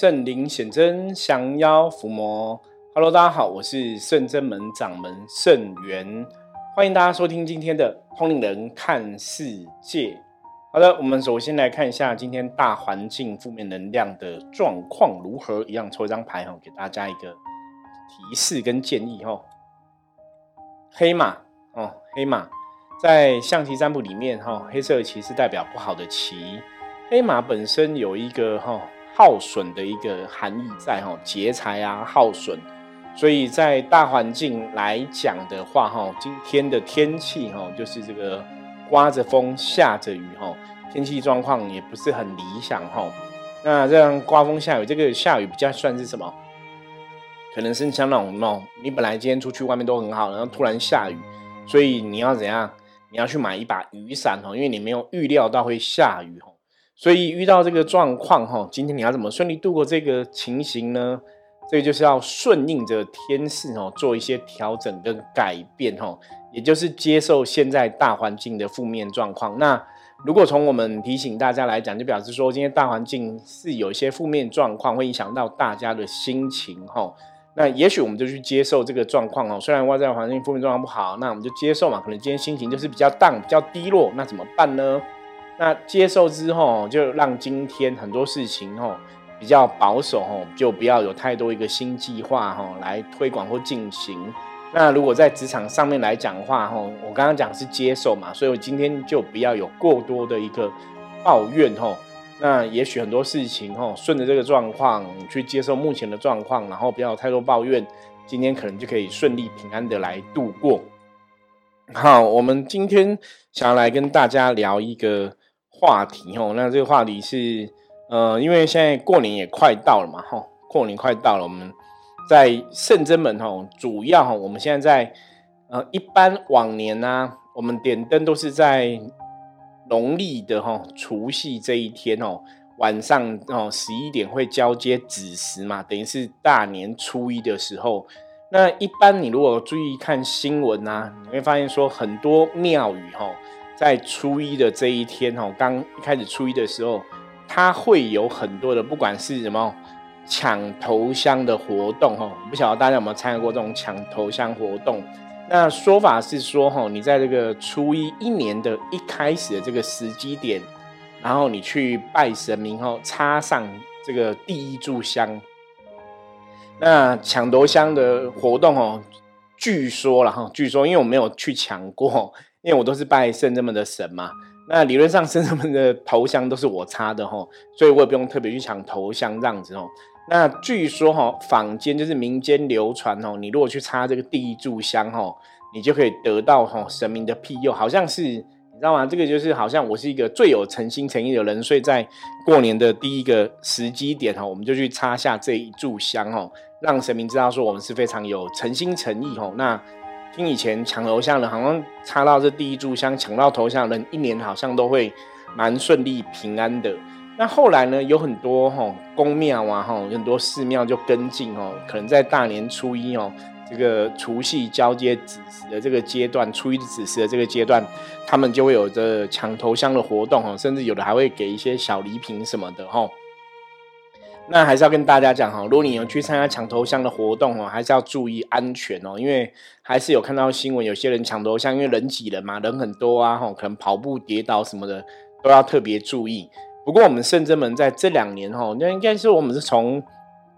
圣灵显真，降妖伏魔。Hello，大家好，我是圣真门掌门圣元，欢迎大家收听今天的通灵人看世界。好的，我们首先来看一下今天大环境负面能量的状况如何。一样抽一张牌哈，给大家一个提示跟建议哈。黑马哦，黑马在象棋占卜里面哈，黑色的棋是代表不好的棋。黑马本身有一个哈耗损的一个含义在哈，劫财啊耗损，所以在大环境来讲的话哈，今天的天气哈就是这个刮着风下着雨哈，天气状况也不是很理想哈。那这样刮风下雨，这个下雨比较算是什么？可能是像那种哦，你本来今天出去外面都很好，然后突然下雨，所以你要怎样？你要去买一把雨伞哦，因为你没有预料到会下雨哦。所以遇到这个状况哈，今天你要怎么顺利度过这个情形呢？这个就是要顺应着天势哦，做一些调整跟改变哈，也就是接受现在大环境的负面状况。那如果从我们提醒大家来讲，就表示说今天大环境是有一些负面状况，会影响到大家的心情哈。那也许我们就去接受这个状况哦。虽然外在环境负面状况不好，那我们就接受嘛。可能今天心情就是比较淡、比较低落，那怎么办呢？那接受之后，就让今天很多事情吼比较保守吼，就不要有太多一个新计划吼来推广或进行。那如果在职场上面来讲话吼，我刚刚讲是接受嘛，所以我今天就不要有过多的一个抱怨吼。那也许很多事情吼，顺着这个状况去接受目前的状况，然后不要有太多抱怨，今天可能就可以顺利平安的来度过。好，我们今天想要来跟大家聊一个。话题哦，那这个话题是，呃，因为现在过年也快到了嘛，哈，过年快到了，我们在圣真门哈，主要哈，我们现在在，呃，一般往年呢，我们点灯都是在农历的哈除夕这一天哦，晚上哦十一点会交接子时嘛，等于是大年初一的时候，那一般你如果注意看新闻啊，你会发现说很多庙宇哈。在初一的这一天哦，刚一开始初一的时候，它会有很多的，不管是什么抢头香的活动哦，不晓得大家有没有参加过这种抢头香活动？那说法是说哈，你在这个初一一年的一开始的这个时机点，然后你去拜神明后，插上这个第一炷香。那抢头香的活动哦，据说了哈，据说因为我没有去抢过。因为我都是拜圣这么的神嘛，那理论上圣人们的头像都是我插的吼，所以我也不用特别去抢头像这样子哦。那据说哈，坊间就是民间流传哦，你如果去插这个第一炷香哈，你就可以得到哈神明的庇佑，好像是你知道吗？这个就是好像我是一个最有诚心诚意的人，所以在过年的第一个时机点哈，我们就去插下这一炷香哦，让神明知道说我们是非常有诚心诚意哈。那听以前抢头像的，好像插到这第一炷香，抢到头像的人，一年好像都会蛮顺利平安的。那后来呢，有很多哈宫庙啊，哈很多寺庙就跟进哦，可能在大年初一哦，这个除夕交接子时的这个阶段，初一子时的这个阶段，他们就会有着抢头香的活动哦，甚至有的还会给一些小礼品什么的哈。那还是要跟大家讲哈，如果你有去参加抢头香的活动哦，还是要注意安全哦，因为还是有看到新闻，有些人抢头香，因为人挤人嘛，人很多啊，哈，可能跑步跌倒什么的，都要特别注意。不过我们圣真门在这两年哈，那应该是我们是从，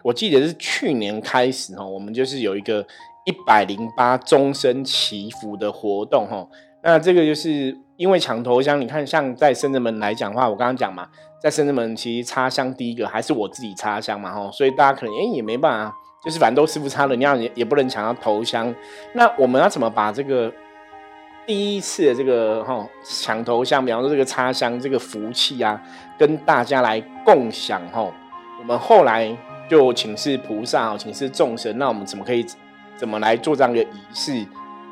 我记得是去年开始哈，我们就是有一个一百零八终身祈福的活动哈。那这个就是因为抢头香，你看像在深圳门来讲的话，我刚刚讲嘛。在深圳门，其实插香第一个还是我自己插香嘛，吼，所以大家可能哎也没办法，就是反正都师傅插了，你要也也不能抢到头香。那我们要怎么把这个第一次的这个哈抢头香，比方说这个插香这个福气啊，跟大家来共享吼？我们后来就请示菩萨，哦请示众神，那我们怎么可以怎么来做这样的仪式？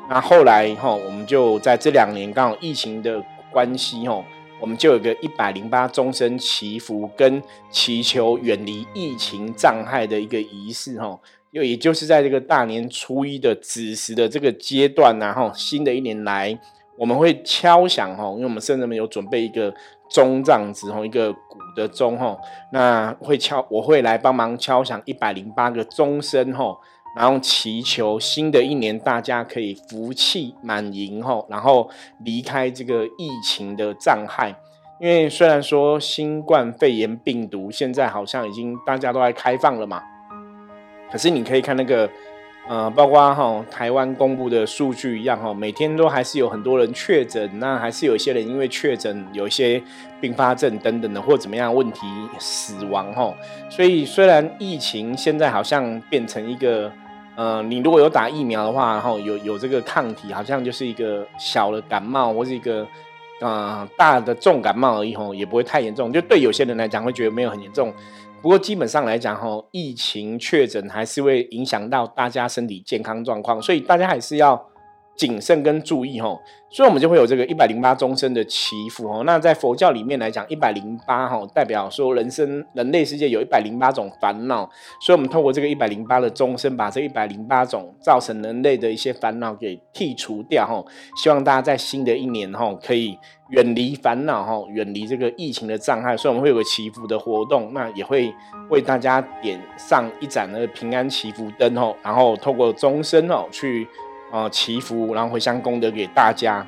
那后来哈，我们就在这两年刚好疫情的关系吼。我们就有个一百零八终身祈福跟祈求远离疫情障碍的一个仪式哈，又也就是在这个大年初一的子时的这个阶段然后新的一年来，我们会敲响哈，因为我们圣人们有准备一个钟这样子吼，一个鼓的钟吼，那会敲，我会来帮忙敲响一百零八个钟声吼，然后祈求新的一年大家可以福气满盈吼，然后离开这个疫情的障碍。因为虽然说新冠肺炎病毒现在好像已经大家都在开放了嘛，可是你可以看那个。呃，包括哈台湾公布的数据一样哈，每天都还是有很多人确诊，那还是有一些人因为确诊有一些并发症等等的或怎么样问题死亡哈。所以虽然疫情现在好像变成一个，呃，你如果有打疫苗的话，哈，有有这个抗体，好像就是一个小的感冒或是一个呃大的重感冒而已吼，也不会太严重。就对有些人来讲会觉得没有很严重。不过基本上来讲，哈，疫情确诊还是会影响到大家身体健康状况，所以大家还是要。谨慎跟注意哈，所以我们就会有这个一百零八终身的祈福哦。那在佛教里面来讲，一百零八哈代表说人生人类世界有一百零八种烦恼，所以我们透过这个一百零八的终身，把这一百零八种造成人类的一些烦恼给剔除掉哈。希望大家在新的一年哈可以远离烦恼哈，远离这个疫情的障碍。所以我们会有个祈福的活动，那也会为大家点上一盏那个平安祈福灯哦，然后透过终身哦去。啊，祈福，然后回向功德给大家。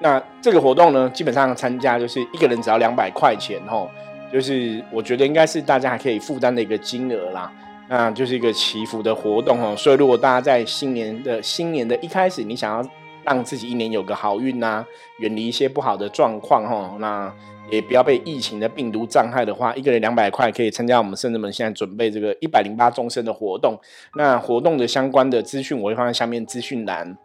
那这个活动呢，基本上参加就是一个人只要两百块钱，哦，就是我觉得应该是大家还可以负担的一个金额啦。那就是一个祈福的活动，哦。所以如果大家在新年的新年的一开始，你想要让自己一年有个好运呐，远离一些不好的状况，哈，那。也不要被疫情的病毒障碍的话，一个人两百块可以参加我们圣人们现在准备这个一百零八众生的活动。那活动的相关的资讯我会放在下面资讯栏。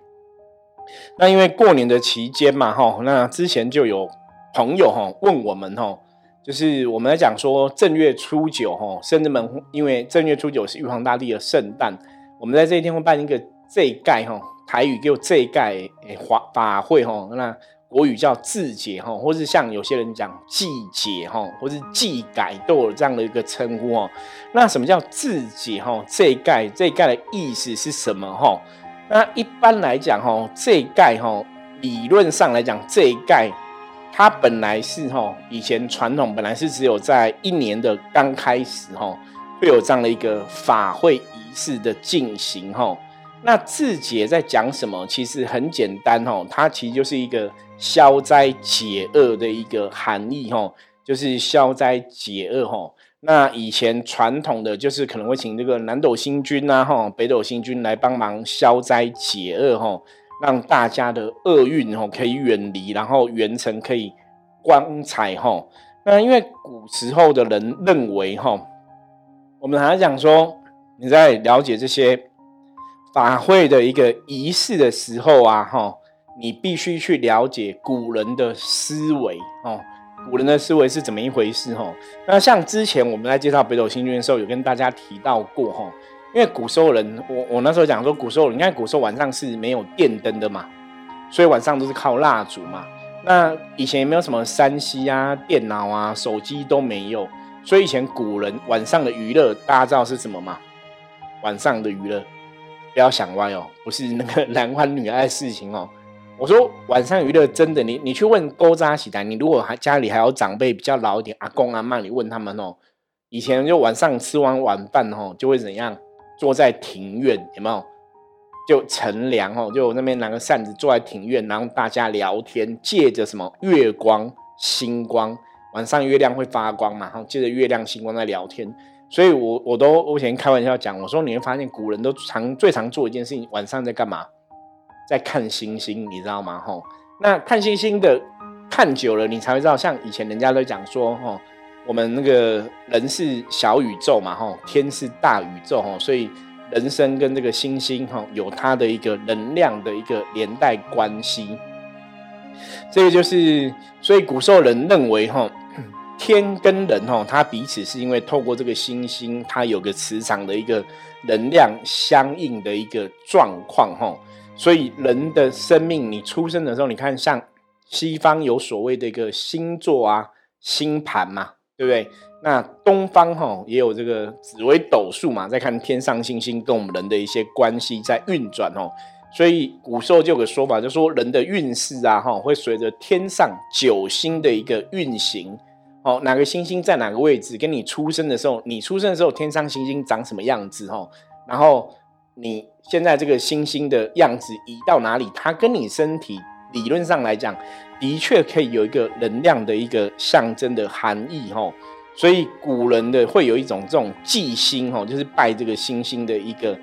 那因为过年的期间嘛，哈，那之前就有朋友哈问我们哈，就是我们来讲说正月初九哈，圣人们因为正月初九是玉皇大帝的圣诞，我们在这一天会办一个这盖哈台语叫这盖诶法法会哈那。国语叫字节哈，或是像有些人讲季节哈，或是季改都有这样的一个称呼哦。那什么叫字节哈？这一盖这一盖的意思是什么哈？那一般来讲哈，这一盖哈，理论上来讲，这一盖它本来是哈，以前传统本来是只有在一年的刚开始哈，会有这样的一个法会仪式的进行哈。那字解在讲什么？其实很简单哈，它其实就是一个。消灾解厄的一个含义，哦，就是消灾解厄，哦。那以前传统的就是可能会请这个南斗星君呐，吼，北斗星君来帮忙消灾解厄，吼，让大家的厄运，吼，可以远离，然后元辰可以光彩，哈。那因为古时候的人认为，哈，我们还讲说，你在了解这些法会的一个仪式的时候啊，吼。你必须去了解古人的思维哦，古人的思维是怎么一回事哦？那像之前我们在介绍北斗星君的时候，有跟大家提到过哈，因为古时候人，我我那时候讲说，古时候人你看古时候晚上是没有电灯的嘛，所以晚上都是靠蜡烛嘛。那以前也没有什么山西啊、电脑啊、手机都没有，所以以前古人晚上的娱乐，大家知道是什么吗？晚上的娱乐不要想歪哦，不是那个 男欢女爱事情哦。我说晚上娱乐真的，你你去问勾扎喜台，你如果还家里还有长辈比较老一点，阿公阿妈，你问他们哦，以前就晚上吃完晚饭哦，就会怎样，坐在庭院有没有？就乘凉哦，就那边拿个扇子坐在庭院，然后大家聊天，借着什么月光星光，晚上月亮会发光嘛，然后借着月亮星光在聊天。所以我我都我以前开玩笑讲，我说你会发现古人都常最常做一件事情，晚上在干嘛？在看星星，你知道吗？吼，那看星星的看久了，你才会知道。像以前人家都讲说，吼，我们那个人是小宇宙嘛，吼，天是大宇宙，吼，所以人生跟这个星星，吼，有它的一个能量的一个连带关系。这个就是，所以古时候人认为，吼，天跟人，吼，它彼此是因为透过这个星星，它有个磁场的一个能量相应的一个状况，哈。所以人的生命，你出生的时候，你看像西方有所谓的一个星座啊、星盘嘛，对不对？那东方哈也有这个紫微斗数嘛，在看天上星星跟我们人的一些关系在运转哦。所以古时候就有个说法，就说人的运势啊，哈，会随着天上九星的一个运行，哦，哪个星星在哪个位置，跟你出生的时候，你出生的时候天上星星长什么样子，哈，然后你现在这个星星的样子移到哪里，它跟你身体理论上来讲，的确可以有一个能量的一个象征的含义，哈，所以古人的会有一种这种祭星，哈，就是拜这个星星的一个。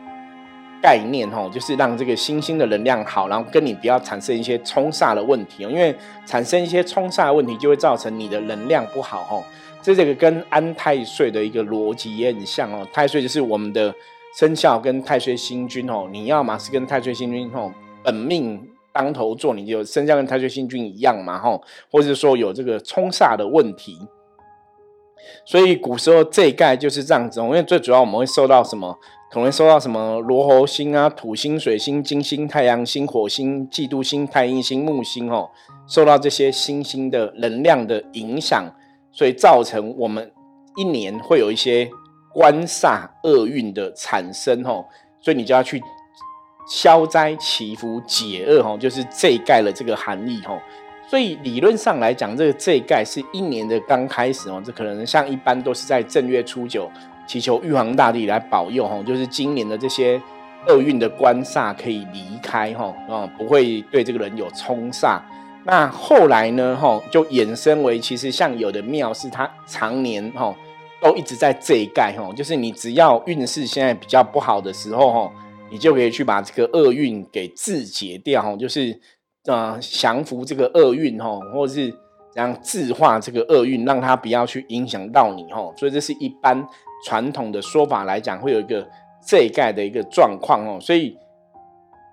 概念哈，就是让这个星星的能量好，然后跟你不要产生一些冲煞的问题哦。因为产生一些冲煞的问题，就会造成你的能量不好哈。这这个跟安太岁的一个逻辑也很像哦。太岁就是我们的生肖跟太岁星君哦。你要嘛是跟太岁星君哦本命当头做，你就生肖跟太岁星君一样嘛哈，或者说有这个冲煞的问题。所以古时候这一概就是这样子，因为最主要我们会受到什么？可能受到什么罗喉星啊、土星、水星、金星、太阳星、火星、嫉妒星、太阴星、木星哦，受到这些星星的能量的影响，所以造成我们一年会有一些官煞厄运的产生哦，所以你就要去消灾祈福解厄哦，就是这一盖的这个含义哦。所以理论上来讲，这个这一盖是一年的刚开始哦，这可能像一般都是在正月初九。祈求玉皇大帝来保佑哈，就是今年的这些厄运的官煞可以离开哈，啊，不会对这个人有冲煞。那后来呢哈，就衍生为其实像有的庙是它常年哈都一直在这一盖哈，就是你只要运势现在比较不好的时候哈，你就可以去把这个厄运给自解掉哈，就是呃降服这个厄运哈，或者是这样自化这个厄运，让它不要去影响到你哈。所以这是一般。传统的说法来讲，会有一个这一盖的一个状况哦，所以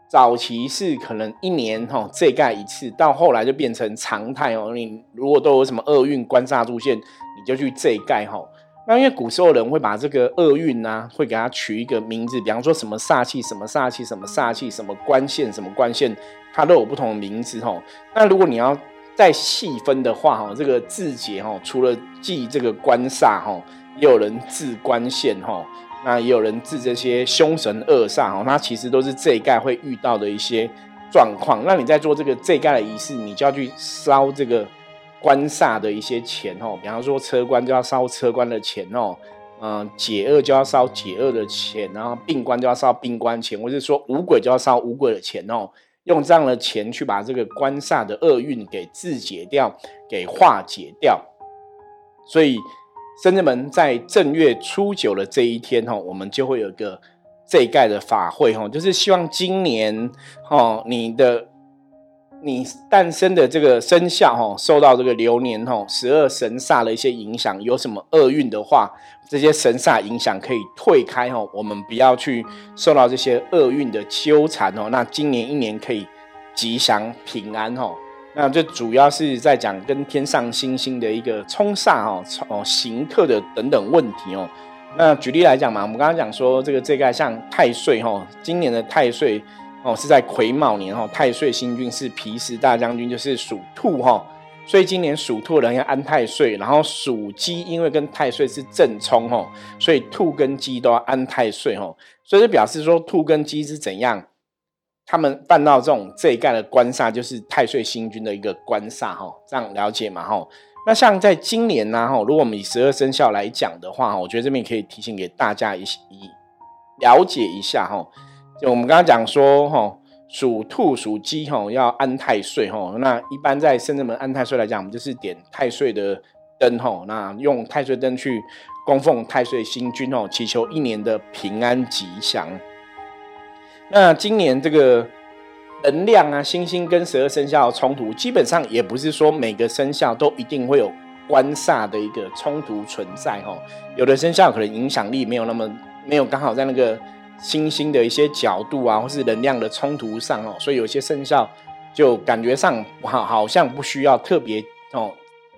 早期是可能一年哈这盖一次，到后来就变成常态哦。你如果都有什么厄运官煞出现，你就去这盖哈。那因为古时候人会把这个厄运呢，会给它取一个名字，比方说什么煞气、什么煞气、什么煞气、什么官线、什么官线，它都有不同的名字哈。那如果你要再细分的话哈，这个字节哈，除了记这个官煞哈。也有人治官线哈，那也有人治这些凶神恶煞哈，那其实都是这一盖会遇到的一些状况。那你在做这个这一盖的仪式，你就要去烧这个官煞的一些钱哦，比方说车官就要烧车官的钱哦，嗯，解厄就要烧解厄的钱，然后病官就要烧病官钱，或者说五鬼就要烧五鬼的钱哦，用这样的钱去把这个官煞的厄运给自解掉，给化解掉，所以。深圳门在正月初九的这一天哈，我们就会有个这一盖的法会哈，就是希望今年哈你的你诞生的这个生肖哈，受到这个流年哈十二神煞的一些影响，有什么厄运的话，这些神煞影响可以退开哈，我们不要去受到这些厄运的纠缠哦。那今年一年可以吉祥平安哈。那这主要是在讲跟天上星星的一个冲煞哦，哦行克的等等问题哦。那举例来讲嘛，我们刚刚讲说这个这个像太岁哈，今年的太岁哦是在癸卯年哈，太岁星君是皮实大将军，就是属兔哈，所以今年属兔的人要安太岁，然后属鸡因为跟太岁是正冲哈，所以兔跟鸡都要安太岁哈，所以就表示说兔跟鸡是怎样？他们犯到这种这一盖的官煞，就是太岁星君的一个官煞哈，这样了解嘛哈？那像在今年呢哈，如果我们以十二生肖来讲的话，我觉得这边可以提醒给大家一一了解一下哈。就我们刚刚讲说哈，属兔属鸡哈要安太岁哈，那一般在深圳门安太岁来讲，我们就是点太岁的灯哈，那用太岁灯去供奉太岁星君哦，祈求一年的平安吉祥。那今年这个能量啊，星星跟十二生肖冲突，基本上也不是说每个生肖都一定会有官煞的一个冲突存在哈。有的生肖可能影响力没有那么没有刚好在那个星星的一些角度啊，或是能量的冲突上哦，所以有些生肖就感觉上好好像不需要特别哦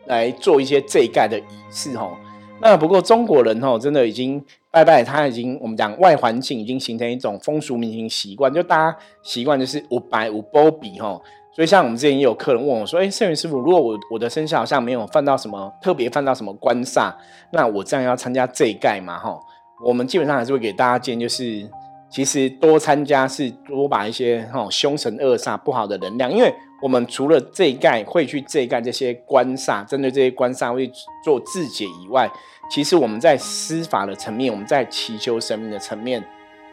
来做一些这一盖的仪式哦。那不过中国人哦，真的已经。拜拜，他已经我们讲外环境已经形成一种风俗民情习惯，就大家习惯就是五白五波比哈，所以像我们之前也有客人问我说：“哎，圣元师傅，如果我我的生肖好像没有犯到什么特别犯到什么官煞，那我这样要参加这一盖嘛哈？”我们基本上还是会给大家建议，就是其实多参加是多把一些哈凶神恶煞不好的能量，因为我们除了这一盖会去这一盖这些官煞，针对这些官煞会做自解以外，其实我们在司法的层面，我们在祈求神明的层面，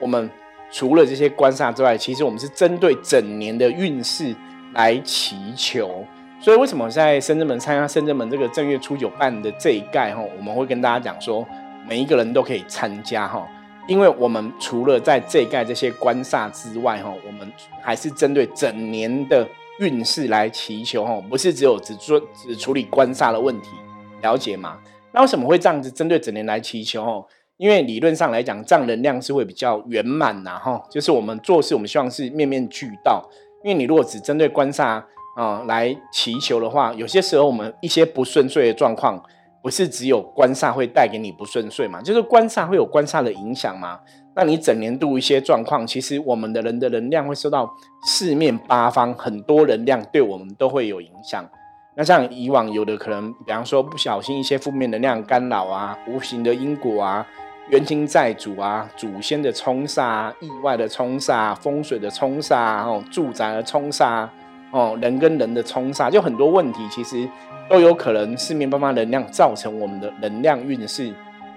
我们除了这些官煞之外，其实我们是针对整年的运势来祈求。所以为什么在深圳门参加深圳门这个正月初九办的这一盖哈，我们会跟大家讲说，每一个人都可以参加哈。因为我们除了在这一盖这些官煞之外，哈，我们还是针对整年的运势来祈求，哈，不是只有只做只处理官煞的问题，了解吗？那为什么会这样子针对整年来祈求？哈，因为理论上来讲，这样能量是会比较圆满呐，哈，就是我们做事，我们希望是面面俱到。因为你如果只针对官煞啊来祈求的话，有些时候我们一些不顺遂的状况。不是只有官煞会带给你不顺遂嘛？就是官煞会有官煞的影响嘛？那你整年度一些状况，其实我们的人的能量会受到四面八方很多能量对我们都会有影响。那像以往有的可能，比方说不小心一些负面能量干扰啊，无形的因果啊，冤亲债主啊，祖先的冲煞，意外的冲煞，风水的冲煞，哦，住宅的冲煞，哦，人跟人的冲煞，就很多问题其实。都有可能四面八方能量造成我们的能量运势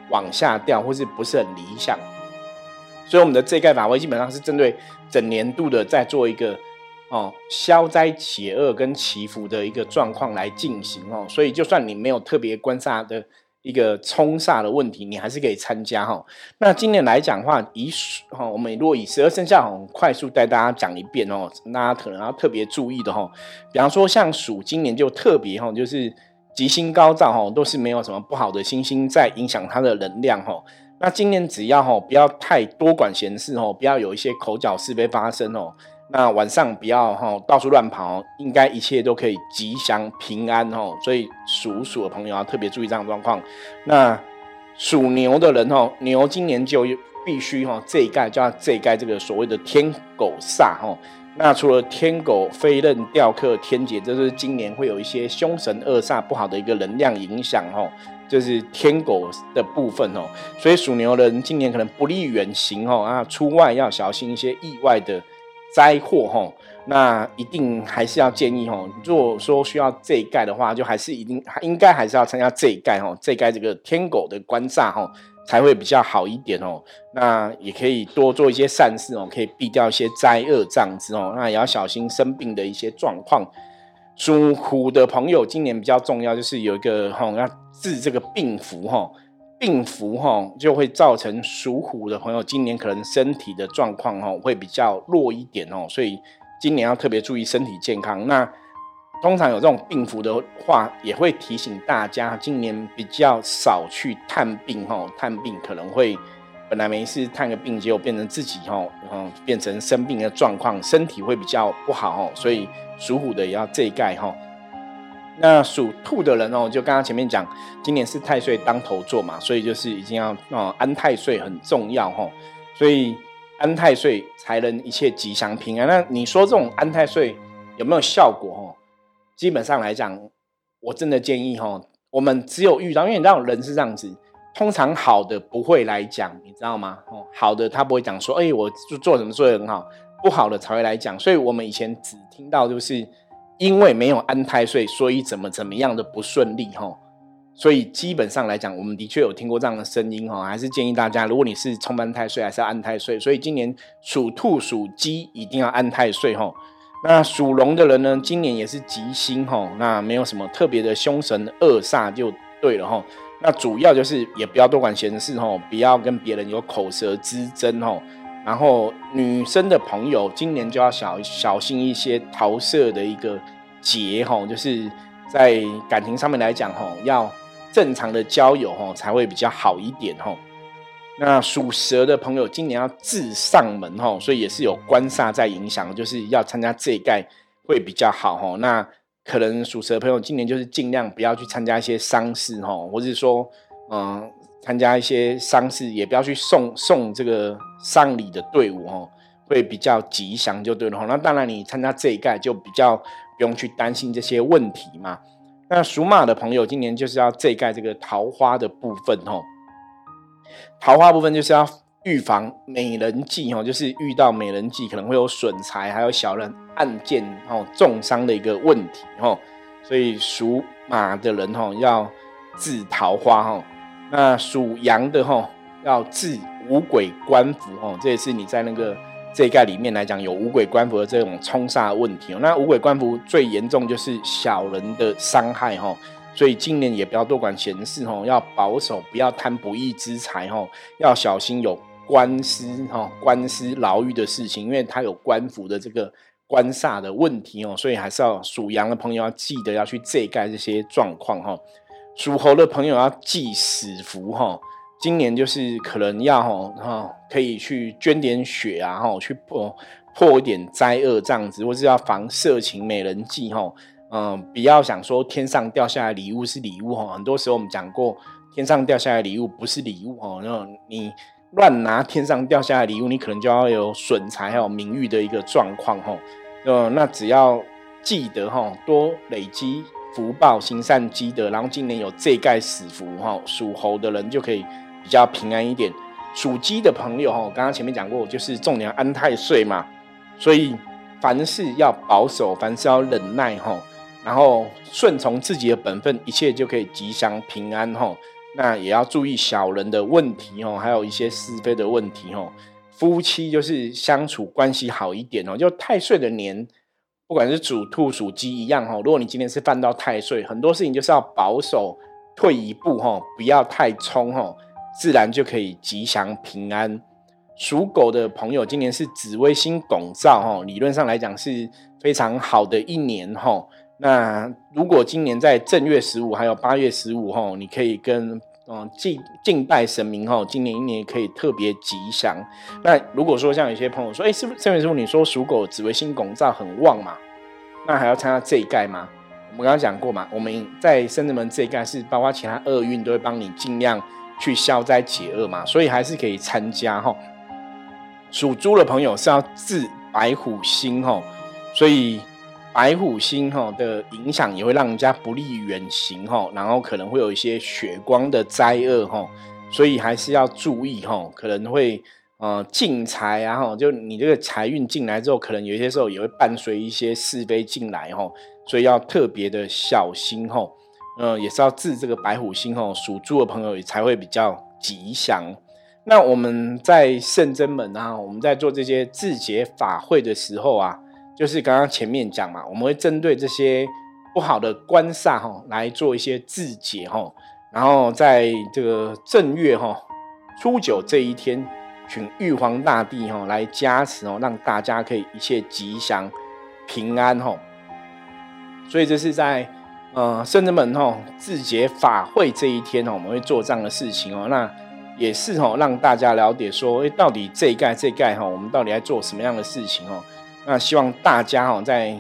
往下掉，或是不是很理想。所以我们的这盖法会基本上是针对整年度的在做一个哦消灾解厄跟祈福的一个状况来进行哦。所以就算你没有特别观察的。一个冲煞的问题，你还是可以参加哈。那今年来讲的话，以哈我们如果以十二生肖很快速带大家讲一遍哦，大家可能要特别注意的哈。比方说像鼠，今年就特别哈，就是吉星高照哈，都是没有什么不好的星星在影响它的能量哈。那今年只要哈不要太多管闲事哦，不要有一些口角是非发生哦。那晚上不要哈到处乱跑，应该一切都可以吉祥平安哦。所以属鼠的朋友要特别注意这样状况。那属牛的人哦，牛今年就必须哈这一盖就要这一盖这个所谓的天狗煞哦。那除了天狗飞刃雕刻天劫，这是今年会有一些凶神恶煞不好的一个能量影响哦，就是天狗的部分哦。所以属牛人今年可能不利远行哦啊，出外要小心一些意外的。灾祸哈，那一定还是要建议哈。如果说需要这一盖的话，就还是一定应该还是要参加这一盖哈。这一盖这个天狗的关煞哈，才会比较好一点哦。那也可以多做一些善事哦，可以避掉一些灾厄障子哦。那也要小心生病的一些状况。属虎的朋友，今年比较重要就是有一个哈，要治这个病符哈。病符哈就会造成属虎的朋友今年可能身体的状况哈会比较弱一点哦，所以今年要特别注意身体健康。那通常有这种病符的话，也会提醒大家今年比较少去探病哈，探病可能会本来没事探个病，结果变成自己哈嗯变成生病的状况，身体会比较不好哦，所以属虎的也要这一盖哈。那属兔的人哦，就刚刚前面讲，今年是太岁当头坐嘛，所以就是一定要哦安太岁很重要哈，所以安太岁才能一切吉祥平安。那你说这种安太岁有没有效果哦？基本上来讲，我真的建议哈，我们只有遇到，因为你知道人是这样子，通常好的不会来讲，你知道吗？哦，好的他不会讲说，哎，我做做什么做的很好，不好的才会来讲。所以我们以前只听到就是。因为没有安太岁，所以怎么怎么样的不顺利哈，所以基本上来讲，我们的确有听过这样的声音哈，还是建议大家，如果你是冲安太岁，还是要安太岁。所以今年属兔、属鸡一定要安太岁哈。那属龙的人呢，今年也是吉星哈，那没有什么特别的凶神恶煞就对了哈。那主要就是也不要多管闲事哈，不要跟别人有口舌之争哈。然后女生的朋友今年就要小小心一些桃色的一个劫哈，就是在感情上面来讲哈，要正常的交友哈才会比较好一点哈。那属蛇的朋友今年要自上门哈，所以也是有官煞在影响，就是要参加这一盖会比较好哈。那可能属蛇的朋友今年就是尽量不要去参加一些丧事哈，或者说嗯。参加一些丧事，也不要去送送这个丧礼的队伍哦，会比较吉祥就对了哈。那当然，你参加这一盖就比较不用去担心这些问题嘛。那属马的朋友，今年就是要这一盖这个桃花的部分哦。桃花部分就是要预防美人计哦，就是遇到美人计可能会有损财，还有小人暗箭哦重伤的一个问题哦。所以属马的人哈要治桃花哈，那属羊的哈要治五鬼官符哦，这也是你在那个这一盖里面来讲有五鬼官符的这种冲煞问题哦。那五鬼官符最严重就是小人的伤害哦。所以今年也不要多管闲事哦，要保守，不要贪不义之财哦，要小心有官司哦、官司牢狱的事情，因为他有官府的这个官煞的问题哦，所以还是要属羊的朋友要记得要去遮盖这些状况哈。属猴的朋友要忌死符哈，今年就是可能要哈，可以去捐点血啊哈，去破破一点灾厄这样子，或是要防色情美人计哈。嗯，不要想说天上掉下来礼物是礼物哈，很多时候我们讲过，天上掉下来礼物不是礼物哦，那你乱拿天上掉下来礼物，你可能就要有损财还有名誉的一个状况哈。呃，那只要记得哈，多累积福报、行善积德，然后今年有这盖死符哈，属猴的人就可以比较平安一点。属鸡的朋友哈，刚刚前面讲过，就是重点安太岁嘛，所以凡事要保守，凡事要忍耐哈。然后顺从自己的本分，一切就可以吉祥平安吼。那也要注意小人的问题哦，还有一些是非的问题吼。夫妻就是相处关系好一点哦。就太岁的年，不管是属兔属鸡一样吼。如果你今天是犯到太岁，很多事情就是要保守，退一步吼，不要太冲吼，自然就可以吉祥平安。属狗的朋友，今年是紫微星拱照哈，理论上来讲是非常好的一年哈。那如果今年在正月十五还有八月十五哈，你可以跟嗯敬敬拜神明哈，今年一年可以特别吉祥。那如果说像有些朋友说，哎，是不是正月十五你说属狗紫微星拱照很旺嘛？那还要参加这一盖吗？我们刚刚讲过嘛，我们在生子门这一盖是包括其他厄运都会帮你尽量去消灾解厄嘛，所以还是可以参加哈。属猪的朋友是要治白虎星吼，所以。白虎星哈的影响也会让人家不利远行哈，然后可能会有一些血光的灾厄哈，所以还是要注意哈，可能会呃进财然后就你这个财运进来之后，可能有些时候也会伴随一些是非进来哈，所以要特别的小心哈，嗯，也是要治这个白虎星哦，属猪的朋友也才会比较吉祥。那我们在圣真门啊，我们在做这些自解法会的时候啊。就是刚刚前面讲嘛，我们会针对这些不好的官煞哈来做一些自解哈，然后在这个正月哈初九这一天，请玉皇大帝哈来加持哦，让大家可以一切吉祥平安哈。所以这是在呃圣人们哈自解法会这一天哦，我们会做这样的事情哦。那也是哈让大家了解说，哎，到底这一盖这一盖哈，我们到底在做什么样的事情哦？那希望大家哈在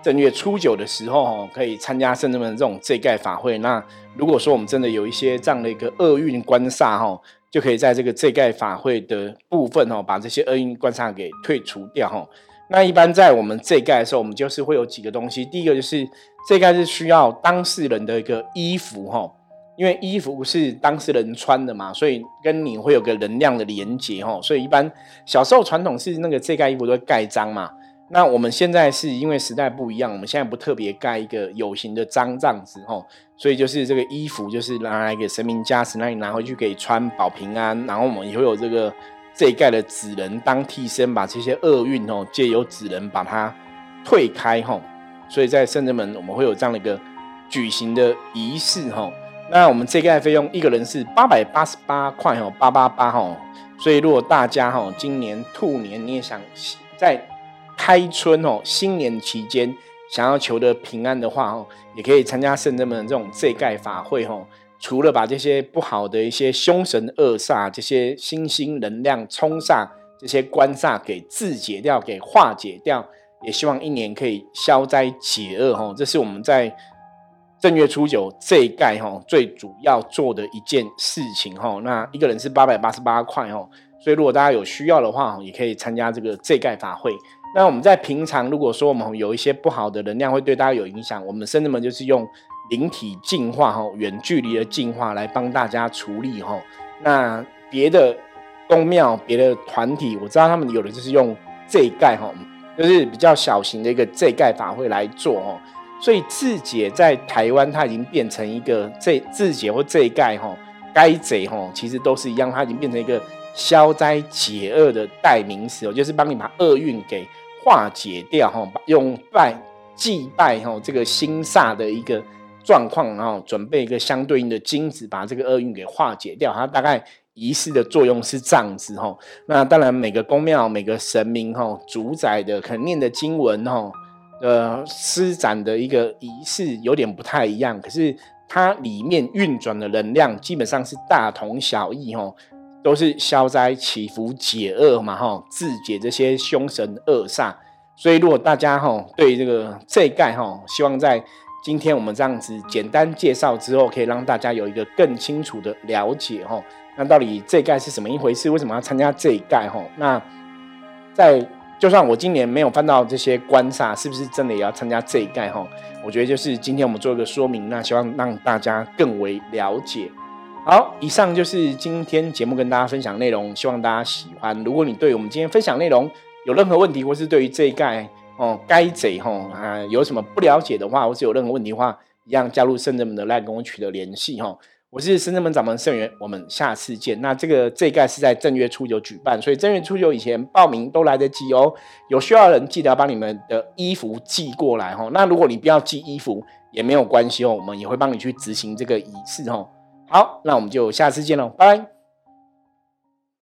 正月初九的时候哈，可以参加圣人们这种这盖法会。那如果说我们真的有一些这样的一个厄运官煞哈，就可以在这个这盖法会的部分哈，把这些厄运官煞给退除掉哈。那一般在我们这盖的时候，我们就是会有几个东西。第一个就是这盖是需要当事人的一个衣服哈，因为衣服是当事人穿的嘛，所以跟你会有个能量的连接哈。所以一般小时候传统是那个这盖衣服都会盖章嘛。那我们现在是因为时代不一样，我们现在不特别盖一个有形的章这样子吼，所以就是这个衣服就是拿来给神明加持，那你拿回去可以穿保平安。然后我们也会有这个这一盖的纸人当替身，把这些厄运哦借由纸人把它退开吼。所以在圣人门我们会有这样的一个举行的仪式吼。那我们这盖费用一个人是八百八十八块吼，八八八吼。所以如果大家吼今年兔年你也想在开春哦，新年期间想要求得平安的话哦，也可以参加圣人门这种这盖法会哦。除了把这些不好的一些凶神恶煞、这些星星能量冲煞、这些官煞给自解掉、给化解掉，也希望一年可以消灾解厄哈。这是我们在正月初九这盖哈最主要做的一件事情哈。那一个人是八百八十八块哦，所以如果大家有需要的话，也可以参加这个这盖法会。那我们在平常，如果说我们有一些不好的能量会对大家有影响，我们甚至们就是用灵体净化哈，远距离的净化来帮大家处理哈。那别的宫庙、别的团体，我知道他们有的就是用这盖哈，就是比较小型的一个这盖法会来做哦。所以字解在台湾，它已经变成一个这字解或这盖哈，该贼哈，其实都是一样，它已经变成一个消灾解厄的代名词哦，就是帮你把厄运给化解掉哈，用拜祭拜哈这个星煞的一个状况，然后准备一个相对应的金子，把这个厄运给化解掉。它大概仪式的作用是这样子哈。那当然每个宫庙、每个神明哈主宰的可能念的经文哈。呃，施展的一个仪式有点不太一样，可是它里面运转的能量基本上是大同小异哈，都是消灾祈福解厄嘛哈，自解这些凶神恶煞。所以如果大家哈对这个这盖哈，希望在今天我们这样子简单介绍之后，可以让大家有一个更清楚的了解哈。那到底这一盖是什么一回事？为什么要参加这一盖吼？那在就算我今年没有翻到这些官煞，是不是真的也要参加这一盖吼？我觉得就是今天我们做一个说明，那希望让大家更为了解。好，以上就是今天节目跟大家分享内容，希望大家喜欢。如果你对我们今天分享内容有任何问题，或是对于这一盖哦该贼哈啊有什么不了解的话，或是有任何问题的话，一样加入圣人们的来跟我取得联系哈。我是深圳门掌门圣元，我们下次见。那这个这一盖是在正月初九举办，所以正月初九以前报名都来得及哦。有需要的人记得要把你们的衣服寄过来哈。那如果你不要寄衣服也没有关系哦，我们也会帮你去执行这个仪式哦。好，那我们就下次见喽，拜拜。